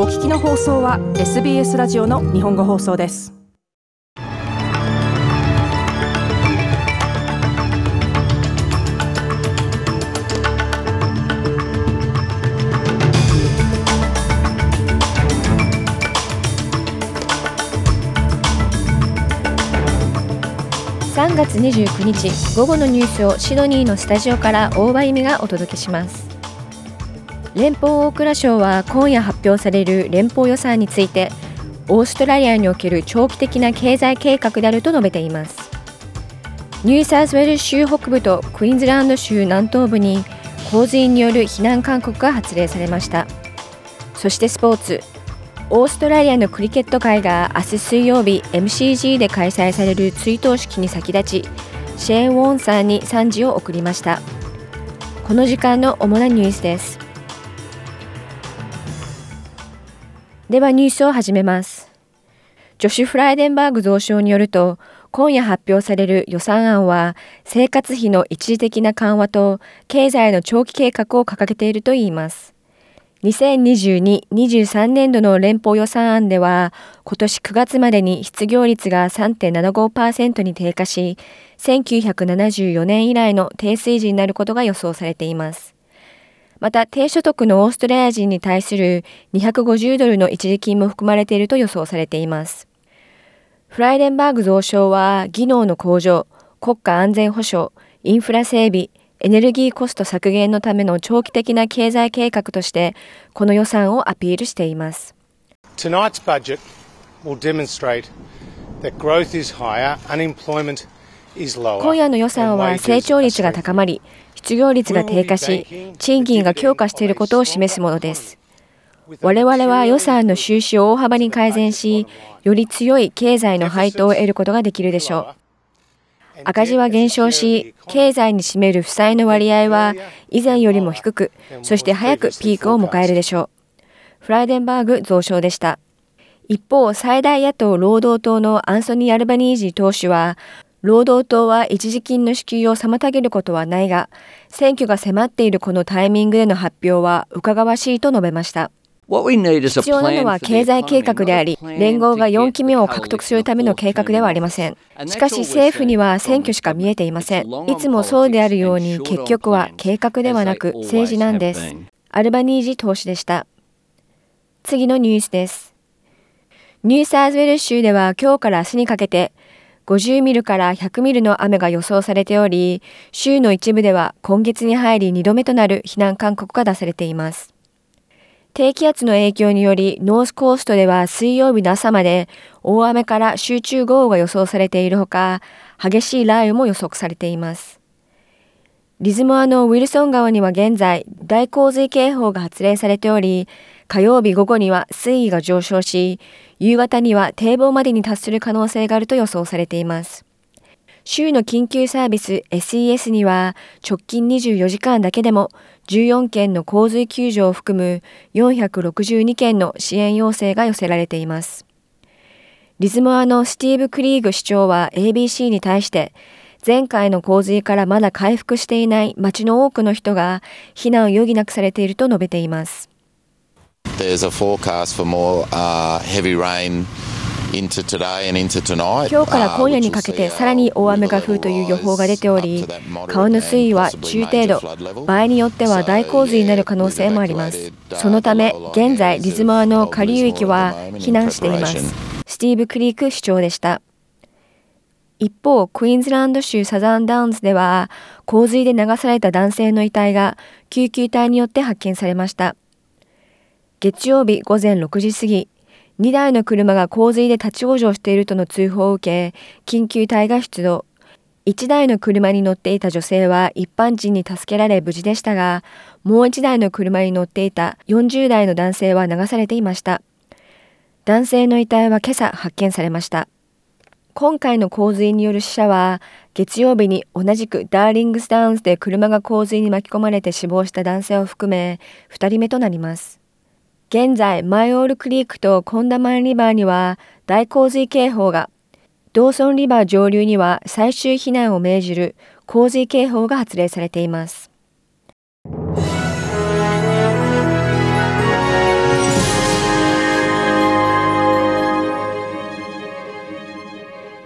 お聞きの放送は SBS ラジオの日本語放送です。3月29日午後のニュースをシドニーのスタジオから大場由美がお届けします。連邦大蔵省は今夜発表される連邦予算についてオーストラリアにおける長期的な経済計画であると述べています。ニューサウスウェル州北部とクイーンズランド州南東部に洪水による避難勧告が発令されました。そしてスポーツ。オーストラリアのクリケット界が明日水曜日 MCG で開催される追悼式に先立ちシェーン・ウォンさんに賛辞を送りました。この時間の主なニュースです。ではニュースを始めますジョシュ・フライデンバーグ増相によると今夜発表される予算案は生活費の一時的な緩和と経済の長期計画を掲げているといいます2022-23年度の連邦予算案では、今年9月までに失業率が3.75%に低下し、1974年以来の低水準になることが予想されています。また、低所得のオーストラリア人に対する250ドルの一時金も含まれていると予想されています。フライデンバーグ増相は、技能の向上、国家安全保障、インフラ整備、エネルギーコスト削減のための長期的な経済計画としてこの予算をアピールしています。Tonight's budget will demonstrate that growth is higher, unemployment. 今夜の予算は成長率が高まり、失業率が低下し、賃金が強化していることを示すものです。我々は予算の収支を大幅に改善し、より強い経済の配当を得ることができるでしょう。赤字は減少し、経済に占める負債の割合は以前よりも低く、そして早くピークを迎えるでしょう。フライデンバーグ増相でした。一方、最大野党労働党のアンソニー・アルバニージー党首は、労働党は一時金の支給を妨げることはないが、選挙が迫っているこのタイミングでの発表は伺わしいと述べました。必要なのは経済計画であり、連合が4期目を獲得するための計画ではありません。しかし政府には選挙しか見えていません。いつもそうであるように結局は計画ではなく政治なんです。アルバニージ党首でした。次のニュースです。ニューサーズウェル州では今日から明日にかけて50ミリから100ミリの雨が予想されており、州の一部では今月に入り2度目となる避難勧告が出されています。低気圧の影響により、ノースコーストでは水曜日の朝まで大雨から集中豪雨が予想されているほか、激しい雷雨も予測されています。リズモアのウィルソン川には現在、大洪水警報が発令されており、火曜日午後には水位が上昇し、夕方には堤防までに達する可能性があると予想されています。州の緊急サービス SES には直近24時間だけでも14件の洪水救助を含む462件の支援要請が寄せられています。リズモアのスティーブ・クリーグ市長は ABC に対して前回の洪水からまだ回復していない町の多くの人が避難を余儀なくされていると述べています。There's a forecast for more、uh, heavy rain 今日から今夜にかけてさらに大雨が降るという予報が出ており川の水位は中程度場合によっては大洪水になる可能性もあります。そのため現在リズモアの下流域は避難しています。スティーブ・クリーク市長でした。一方、クイーンズランド州サザンダウンズでは、洪水で流された男性の遺体が救急隊によって発見されました。月曜日午前6時過ぎ、2台の車が洪水で立ち往生しているとの通報を受け、緊急隊が出動。1台の車に乗っていた女性は一般人に助けられ無事でしたが、もう1台の車に乗っていた40代の男性は流されていました。男性の遺体は今朝発見されました。今回の洪水による死者は、月曜日に同じくダーリングスダウンズで車が洪水に巻き込まれて死亡した男性を含め、2人目となります。現在、マイオールクリークとコンダマンリバーには大洪水警報が、ドーソンリバー上流には最終避難を命じる洪水警報が発令されています。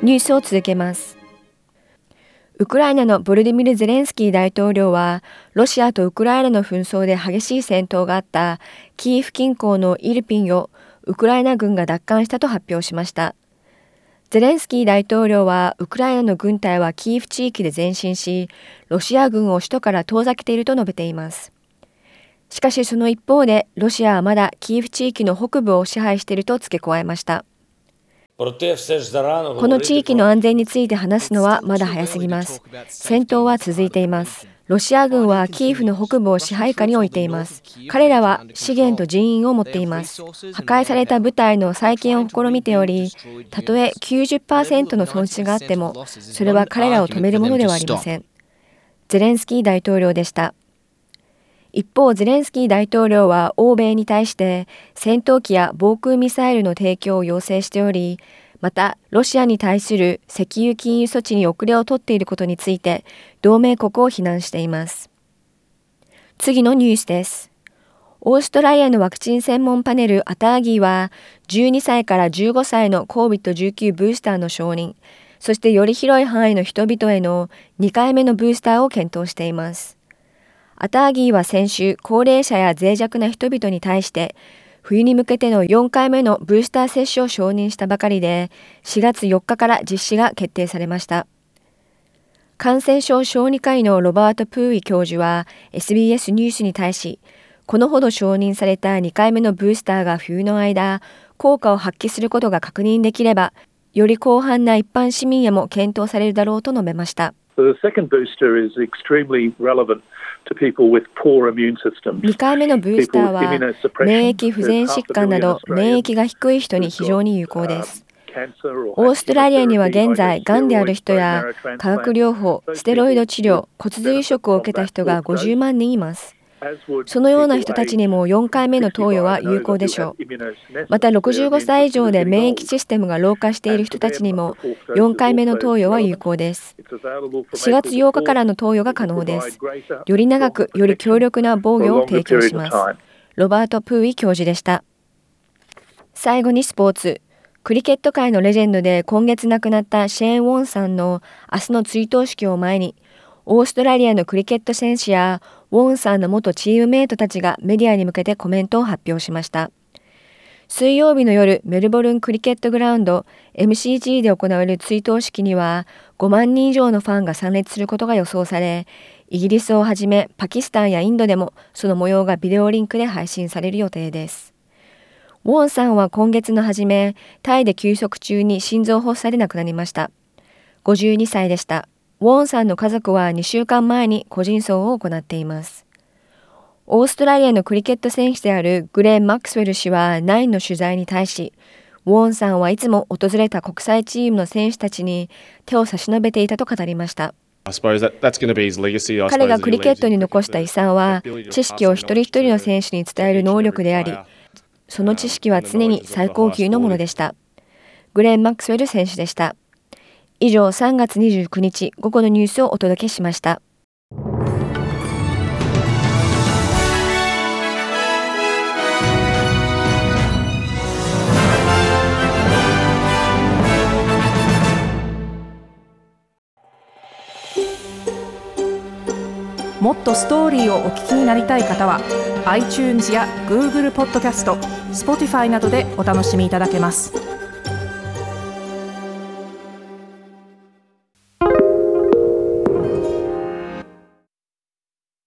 ニュースを続けます。ウクライナのボルディミル・ゼレンスキー大統領は、ロシアとウクライナの紛争で激しい戦闘があったキーフ近郊のイルピンをウクライナ軍が奪還したと発表しました。ゼレンスキー大統領は、ウクライナの軍隊はキーフ地域で前進し、ロシア軍を首都から遠ざけていると述べています。しかしその一方で、ロシアはまだキーフ地域の北部を支配していると付け加えました。この地域の安全について話すのはまだ早すぎます。戦闘は続いています。ロシア軍はキーフの北部を支配下に置いています。彼らは資源と人員を持っています。破壊された部隊の再建を試みており、たとえ90%の損失があっても、それは彼らを止めるものではありません。ゼレンスキー大統領でした。一方、ゼレンスキー大統領は欧米に対して戦闘機や防空ミサイルの提供を要請しており、また、ロシアに対する石油禁輸措置に遅れを取っていることについて、同盟国を非難しています。次のニュースです。オーストラリアのワクチン専門パネルアターギーは、12歳から15歳の COVID-19 ブースターの承認、そしてより広い範囲の人々への2回目のブースターを検討しています。アターギーは先週、高齢者や脆弱な人々に対して、冬に向けての4回目のブースター接種を承認したばかりで、4月4日から実施が決定されました。感染症小児科医のロバート・プーイ教授は SBS ニュースに対し、このほど承認された2回目のブースターが冬の間、効果を発揮することが確認できれば、より広範な一般市民へも検討されるだろうと述べました。2回目のブースターは免疫不全疾患など免疫が低い人に非常に有効です。オーストラリアには現在、がんである人や化学療法、ステロイド治療、骨髄移植を受けた人が50万人います。そのような人たちにも4回目の投与は有効でしょう。また65歳以上で免疫システムが老化している人たちにも4回目の投与は有効です。4月8日からの投与が可能です。より長く、より強力な防御を提供します。ロバート・プーイ教授でした。最後にスポーツ。クリケット界のレジェンドで今月亡くなったシェーン・ウォンさんの明日の追悼式を前に、オーストラリアのクリケット選手やウォンさんの元チームメイトたちがメディアに向けてコメントを発表しました。水曜日の夜、メルボルンクリケットグラウンド MCG で行われる追悼式には5万人以上のファンが参列することが予想され、イギリスをはじめパキスタンやインドでもその模様がビデオリンクで配信される予定です。ウォンさんは今月の初め、タイで休息中に心臓発作で亡くなりました。52歳でした。ウォンさんの家族は2週間前に個人葬を行っています。オーストラリアのクリケット選手であるグレン・マックスウェル氏はナインの取材に対し、ウォンさんはいつも訪れた国際チームの選手たちに手を差し伸べていたと語りました。彼がクリケットに残した遺産は、知識を一人一人の選手に伝える能力であり、その知識は常に最高級のものでした。グレン・マックスウェル選手でした。以上3月29日午後のニュースをお届けしました。もっとストーリーをお聞きになりたい方は iTunes や Google ポッドキャスト Spotify などでお楽しみいただけます。